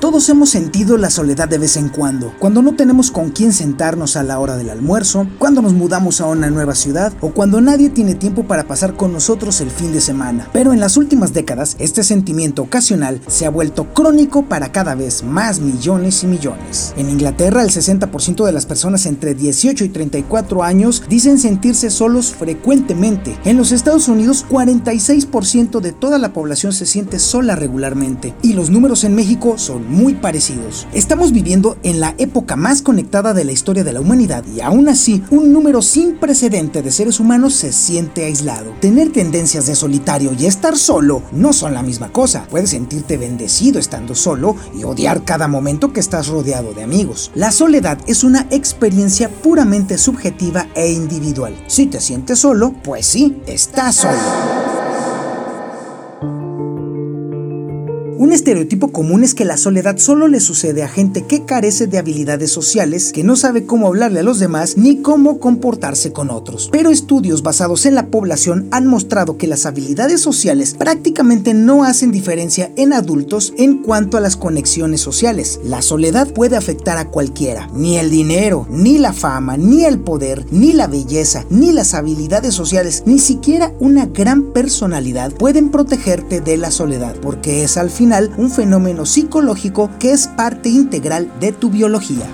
Todos hemos sentido la soledad de vez en cuando, cuando no tenemos con quién sentarnos a la hora del almuerzo, cuando nos mudamos a una nueva ciudad o cuando nadie tiene tiempo para pasar con nosotros el fin de semana. Pero en las últimas décadas, este sentimiento ocasional se ha vuelto crónico para cada vez más millones y millones. En Inglaterra, el 60% de las personas entre 18 y 34 años dicen sentirse solos frecuentemente. En los Estados Unidos, 46% de toda la población se siente sola regularmente. Y los números en México son muy parecidos. Estamos viviendo en la época más conectada de la historia de la humanidad y aún así, un número sin precedente de seres humanos se siente aislado. Tener tendencias de solitario y estar solo no son la misma cosa. Puedes sentirte bendecido estando solo y odiar cada momento que estás rodeado de amigos. La soledad es una experiencia puramente subjetiva e individual. Si te sientes solo, pues sí, estás solo. Un estereotipo común es que la soledad solo le sucede a gente que carece de habilidades sociales, que no sabe cómo hablarle a los demás ni cómo comportarse con otros. Pero estudios basados en la población han mostrado que las habilidades sociales prácticamente no hacen diferencia en adultos en cuanto a las conexiones sociales. La soledad puede afectar a cualquiera. Ni el dinero, ni la fama, ni el poder, ni la belleza, ni las habilidades sociales, ni siquiera una gran personalidad pueden protegerte de la soledad, porque es al final un fenómeno psicológico que es parte integral de tu biología.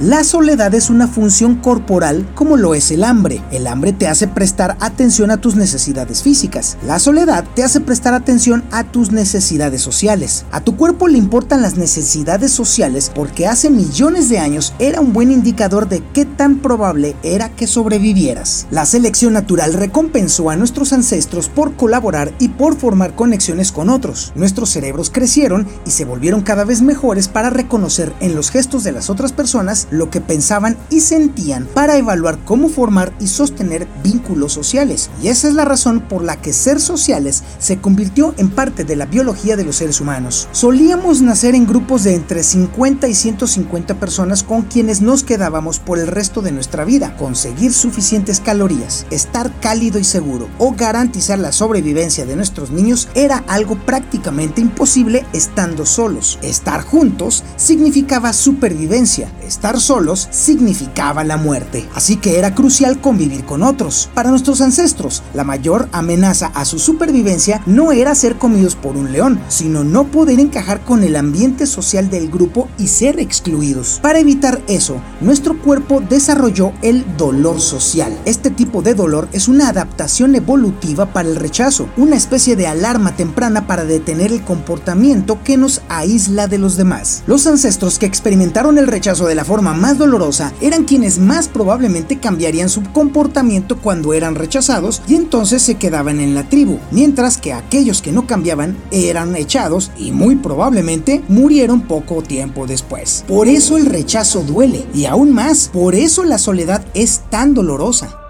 La soledad es una función corporal como lo es el hambre. El hambre te hace prestar atención a tus necesidades físicas. La soledad te hace prestar atención a tus necesidades sociales. A tu cuerpo le importan las necesidades sociales porque hace millones de años era un buen indicador de qué tan probable era que sobrevivieras. La selección natural recompensó a nuestros ancestros por colaborar y por formar conexiones con otros. Nuestros cerebros crecieron y se volvieron cada vez mejores para reconocer en los gestos de las otras personas lo que pensaban y sentían para evaluar cómo formar y sostener vínculos sociales. Y esa es la razón por la que ser sociales se convirtió en parte de la biología de los seres humanos. Solíamos nacer en grupos de entre 50 y 150 personas con quienes nos quedábamos por el resto de nuestra vida. Conseguir suficientes calorías, estar cálido y seguro o garantizar la sobrevivencia de nuestros niños era algo prácticamente imposible estando solos. Estar juntos significaba supervivencia, estar solos significaba la muerte, así que era crucial convivir con otros. Para nuestros ancestros, la mayor amenaza a su supervivencia no era ser comidos por un león, sino no poder encajar con el ambiente social del grupo y ser excluidos. Para evitar eso, nuestro cuerpo desarrolló el dolor social. Este tipo de dolor es una adaptación evolutiva para el rechazo, una especie de alarma temprana para detener el comportamiento que nos aísla de los demás. Los ancestros que experimentaron el rechazo de la forma más dolorosa eran quienes más probablemente cambiarían su comportamiento cuando eran rechazados y entonces se quedaban en la tribu, mientras que aquellos que no cambiaban eran echados y muy probablemente murieron poco tiempo después. Por eso el rechazo duele y aún más, por eso la soledad es tan dolorosa.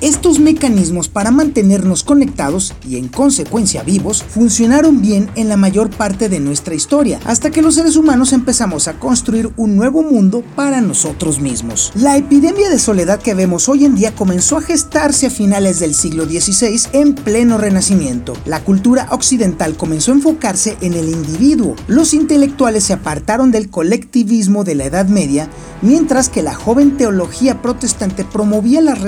Estos mecanismos para mantenernos conectados y en consecuencia vivos funcionaron bien en la mayor parte de nuestra historia, hasta que los seres humanos empezamos a construir un nuevo mundo para nosotros mismos. La epidemia de soledad que vemos hoy en día comenzó a gestarse a finales del siglo XVI en pleno renacimiento. La cultura occidental comenzó a enfocarse en el individuo. Los intelectuales se apartaron del colectivismo de la Edad Media, mientras que la joven teología protestante promovía las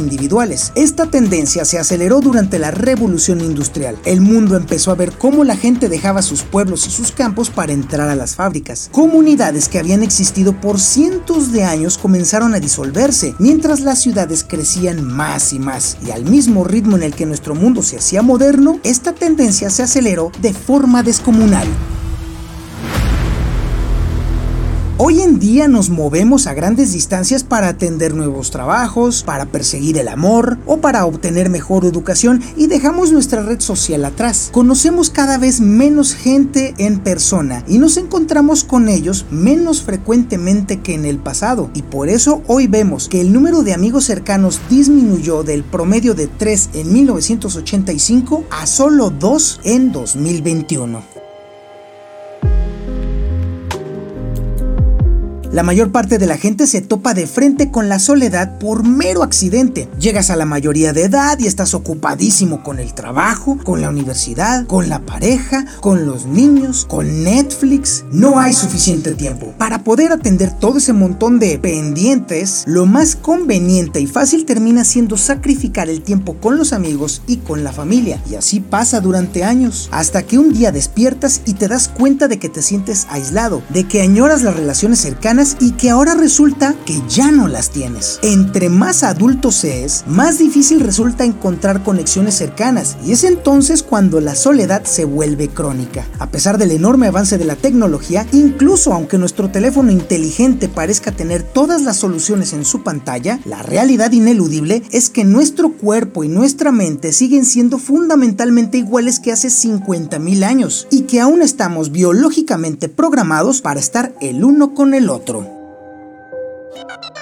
individuales. Esta tendencia se aceleró durante la revolución industrial. El mundo empezó a ver cómo la gente dejaba sus pueblos y sus campos para entrar a las fábricas. Comunidades que habían existido por cientos de años comenzaron a disolverse, mientras las ciudades crecían más y más. Y al mismo ritmo en el que nuestro mundo se hacía moderno, esta tendencia se aceleró de forma descomunal. Hoy en día nos movemos a grandes distancias para atender nuevos trabajos, para perseguir el amor o para obtener mejor educación y dejamos nuestra red social atrás. Conocemos cada vez menos gente en persona y nos encontramos con ellos menos frecuentemente que en el pasado y por eso hoy vemos que el número de amigos cercanos disminuyó del promedio de 3 en 1985 a solo 2 en 2021. La mayor parte de la gente se topa de frente con la soledad por mero accidente. Llegas a la mayoría de edad y estás ocupadísimo con el trabajo, con la universidad, con la pareja, con los niños, con Netflix. No hay suficiente tiempo. Para poder atender todo ese montón de pendientes, lo más conveniente y fácil termina siendo sacrificar el tiempo con los amigos y con la familia. Y así pasa durante años, hasta que un día despiertas y te das cuenta de que te sientes aislado, de que añoras las relaciones cercanas y que ahora resulta que ya no las tienes. Entre más adulto seas, más difícil resulta encontrar conexiones cercanas y es entonces cuando la soledad se vuelve crónica. A pesar del enorme avance de la tecnología, incluso aunque nuestro teléfono inteligente parezca tener todas las soluciones en su pantalla, la realidad ineludible es que nuestro cuerpo y nuestra mente siguen siendo fundamentalmente iguales que hace 50.000 años y que aún estamos biológicamente programados para estar el uno con el otro. ん?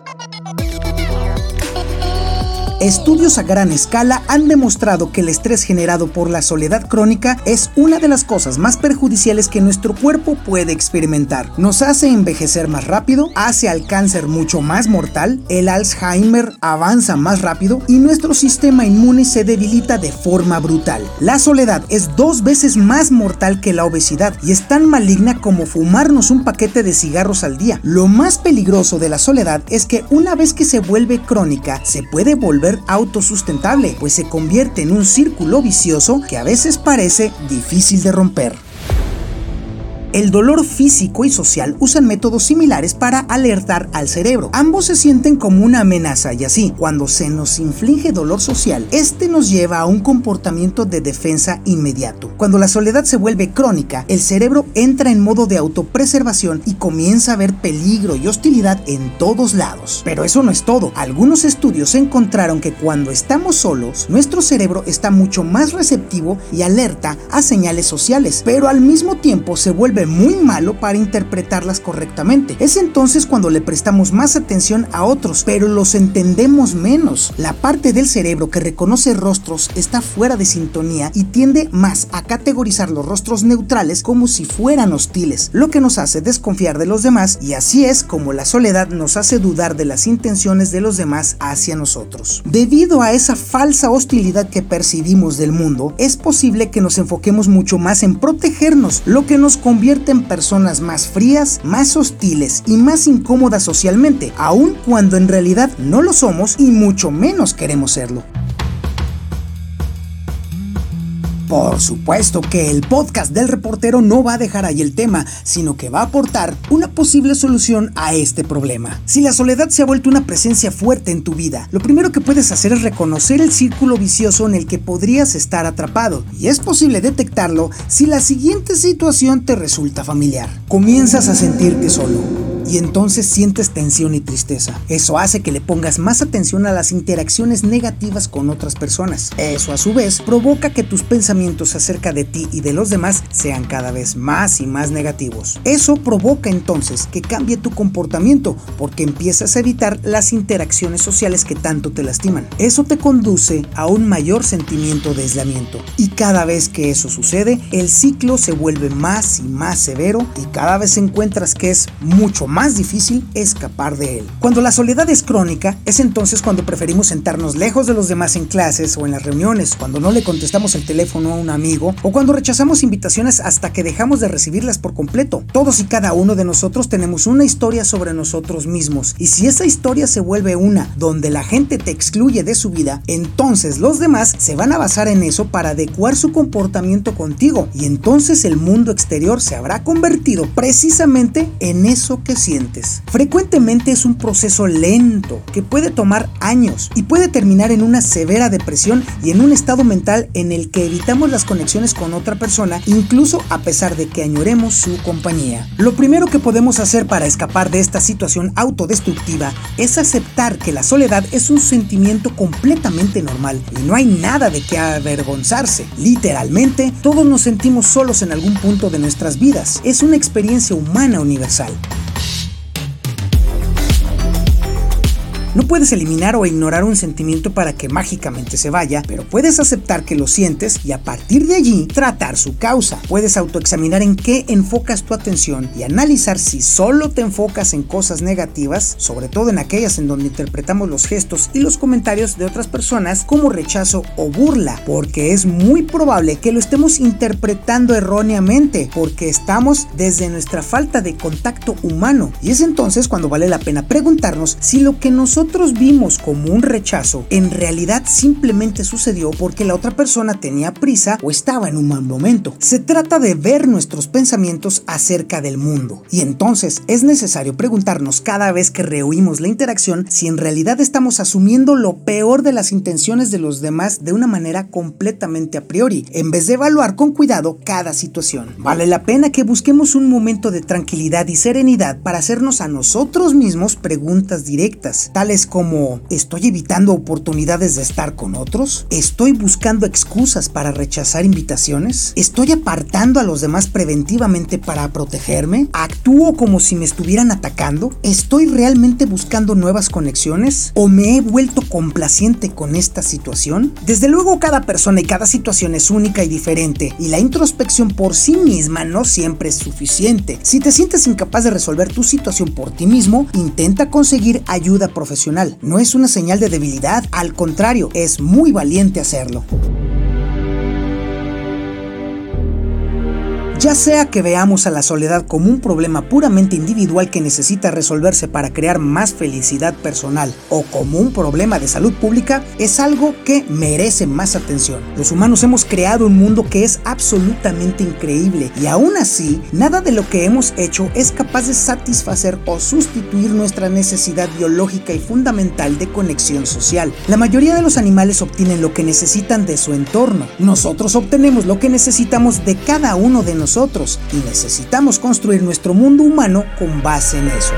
Estudios a gran escala han demostrado que el estrés generado por la soledad crónica es una de las cosas más perjudiciales que nuestro cuerpo puede experimentar. Nos hace envejecer más rápido, hace al cáncer mucho más mortal, el Alzheimer avanza más rápido y nuestro sistema inmune se debilita de forma brutal. La soledad es dos veces más mortal que la obesidad y es tan maligna como fumarnos un paquete de cigarros al día. Lo más peligroso de la soledad es que una vez que se vuelve crónica, se puede volver autosustentable, pues se convierte en un círculo vicioso que a veces parece difícil de romper. El dolor físico y social usan métodos similares para alertar al cerebro. Ambos se sienten como una amenaza y así, cuando se nos inflige dolor social, este nos lleva a un comportamiento de defensa inmediato. Cuando la soledad se vuelve crónica, el cerebro entra en modo de autopreservación y comienza a ver peligro y hostilidad en todos lados. Pero eso no es todo. Algunos estudios encontraron que cuando estamos solos, nuestro cerebro está mucho más receptivo y alerta a señales sociales, pero al mismo tiempo se vuelve muy malo para interpretarlas correctamente. Es entonces cuando le prestamos más atención a otros, pero los entendemos menos. La parte del cerebro que reconoce rostros está fuera de sintonía y tiende más a categorizar los rostros neutrales como si fueran hostiles, lo que nos hace desconfiar de los demás y así es como la soledad nos hace dudar de las intenciones de los demás hacia nosotros. Debido a esa falsa hostilidad que percibimos del mundo, es posible que nos enfoquemos mucho más en protegernos, lo que nos convierte en personas más frías, más hostiles y más incómodas socialmente, aun cuando en realidad no lo somos y mucho menos queremos serlo. Por supuesto que el podcast del reportero no va a dejar ahí el tema, sino que va a aportar una posible solución a este problema. Si la soledad se ha vuelto una presencia fuerte en tu vida, lo primero que puedes hacer es reconocer el círculo vicioso en el que podrías estar atrapado, y es posible detectarlo si la siguiente situación te resulta familiar. Comienzas a sentirte solo y entonces sientes tensión y tristeza. Eso hace que le pongas más atención a las interacciones negativas con otras personas. Eso a su vez provoca que tus pensamientos acerca de ti y de los demás sean cada vez más y más negativos. Eso provoca entonces que cambie tu comportamiento porque empiezas a evitar las interacciones sociales que tanto te lastiman. Eso te conduce a un mayor sentimiento de aislamiento y cada vez que eso sucede, el ciclo se vuelve más y más severo y cada vez encuentras que es mucho más difícil escapar de él. Cuando la soledad es crónica, es entonces cuando preferimos sentarnos lejos de los demás en clases o en las reuniones, cuando no le contestamos el teléfono a un amigo o cuando rechazamos invitaciones hasta que dejamos de recibirlas por completo. Todos y cada uno de nosotros tenemos una historia sobre nosotros mismos y si esa historia se vuelve una donde la gente te excluye de su vida, entonces los demás se van a basar en eso para adecuar su comportamiento contigo y entonces el mundo exterior se habrá convertido precisamente en eso que Frecuentemente es un proceso lento que puede tomar años y puede terminar en una severa depresión y en un estado mental en el que evitamos las conexiones con otra persona incluso a pesar de que añoremos su compañía. Lo primero que podemos hacer para escapar de esta situación autodestructiva es aceptar que la soledad es un sentimiento completamente normal y no hay nada de qué avergonzarse. Literalmente, todos nos sentimos solos en algún punto de nuestras vidas. Es una experiencia humana universal. No puedes eliminar o ignorar un sentimiento para que mágicamente se vaya, pero puedes aceptar que lo sientes y a partir de allí tratar su causa. Puedes autoexaminar en qué enfocas tu atención y analizar si solo te enfocas en cosas negativas, sobre todo en aquellas en donde interpretamos los gestos y los comentarios de otras personas como rechazo o burla, porque es muy probable que lo estemos interpretando erróneamente, porque estamos desde nuestra falta de contacto humano. Y es entonces cuando vale la pena preguntarnos si lo que nosotros vimos como un rechazo en realidad simplemente sucedió porque la otra persona tenía prisa o estaba en un mal momento. Se trata de ver nuestros pensamientos acerca del mundo. Y entonces es necesario preguntarnos cada vez que rehuimos la interacción si en realidad estamos asumiendo lo peor de las intenciones de los demás de una manera completamente a priori, en vez de evaluar con cuidado cada situación. Vale la pena que busquemos un momento de tranquilidad y serenidad para hacernos a nosotros mismos preguntas directas, tales como ¿estoy evitando oportunidades de estar con otros? ¿Estoy buscando excusas para rechazar invitaciones? ¿Estoy apartando a los demás preventivamente para protegerme? ¿Actúo como si me estuvieran atacando? ¿Estoy realmente buscando nuevas conexiones? ¿O me he vuelto complaciente con esta situación? Desde luego cada persona y cada situación es única y diferente y la introspección por sí misma no siempre es suficiente. Si te sientes incapaz de resolver tu situación por ti mismo, intenta conseguir ayuda profesional. No es una señal de debilidad, al contrario, es muy valiente hacerlo. Ya sea que veamos a la soledad como un problema puramente individual que necesita resolverse para crear más felicidad personal o como un problema de salud pública, es algo que merece más atención. Los humanos hemos creado un mundo que es absolutamente increíble y aún así, nada de lo que hemos hecho es capaz de satisfacer o sustituir nuestra necesidad biológica y fundamental de conexión social. La mayoría de los animales obtienen lo que necesitan de su entorno. Nosotros obtenemos lo que necesitamos de cada uno de nosotros y necesitamos construir nuestro mundo humano con base en eso.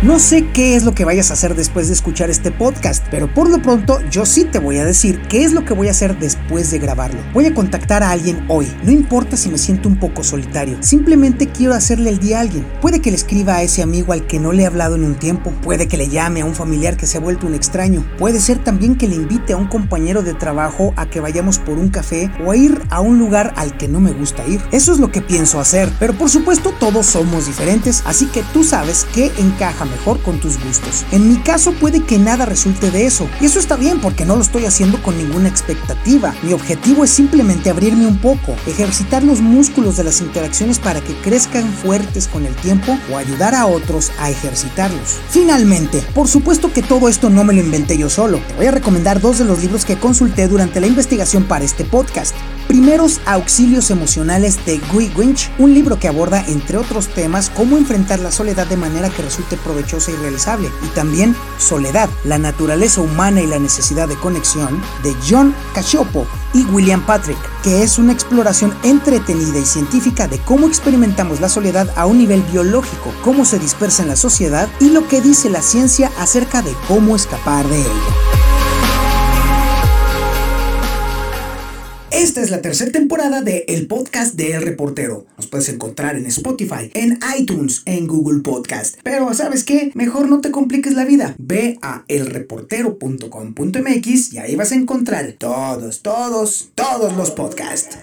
No sé qué es lo que vayas a hacer después de escuchar este podcast, pero por lo pronto yo sí te voy a decir qué es lo que voy a hacer después de grabarlo. Voy a contactar a alguien hoy, no importa si me siento un poco solitario, simplemente quiero hacerle el día a alguien. Puede que le escriba a ese amigo al que no le he hablado en un tiempo, puede que le llame a un familiar que se ha vuelto un extraño, puede ser también que le invite a un compañero de trabajo a que vayamos por un café o a ir a un lugar al que no me gusta ir. Eso es lo que pienso hacer, pero por supuesto todos somos diferentes, así que tú sabes qué encaja mejor con tus gustos. En mi caso puede que nada resulte de eso, y eso está bien porque no lo estoy haciendo con ninguna expectativa. Mi objetivo es simplemente abrirme un poco, ejercitar los músculos de las interacciones para que crezcan fuertes con el tiempo o ayudar a otros a ejercitarlos. Finalmente, por supuesto que todo esto no me lo inventé yo solo. Te voy a recomendar dos de los libros que consulté durante la investigación para este podcast. Primeros Auxilios Emocionales de Guy Winch, un libro que aborda, entre otros temas, cómo enfrentar la soledad de manera que resulte provechosa y realizable, y también Soledad, la naturaleza humana y la necesidad de conexión, de John Cacioppo y William Patrick, que es una exploración entretenida y científica de cómo experimentamos la soledad a un nivel biológico, cómo se dispersa en la sociedad y lo que dice la ciencia acerca de cómo escapar de ella. Esta es la tercera temporada de El Podcast de El Reportero. Nos puedes encontrar en Spotify, en iTunes, en Google Podcast. Pero ¿sabes qué? Mejor no te compliques la vida. Ve a elreportero.com.mx y ahí vas a encontrar todos, todos, todos los podcasts.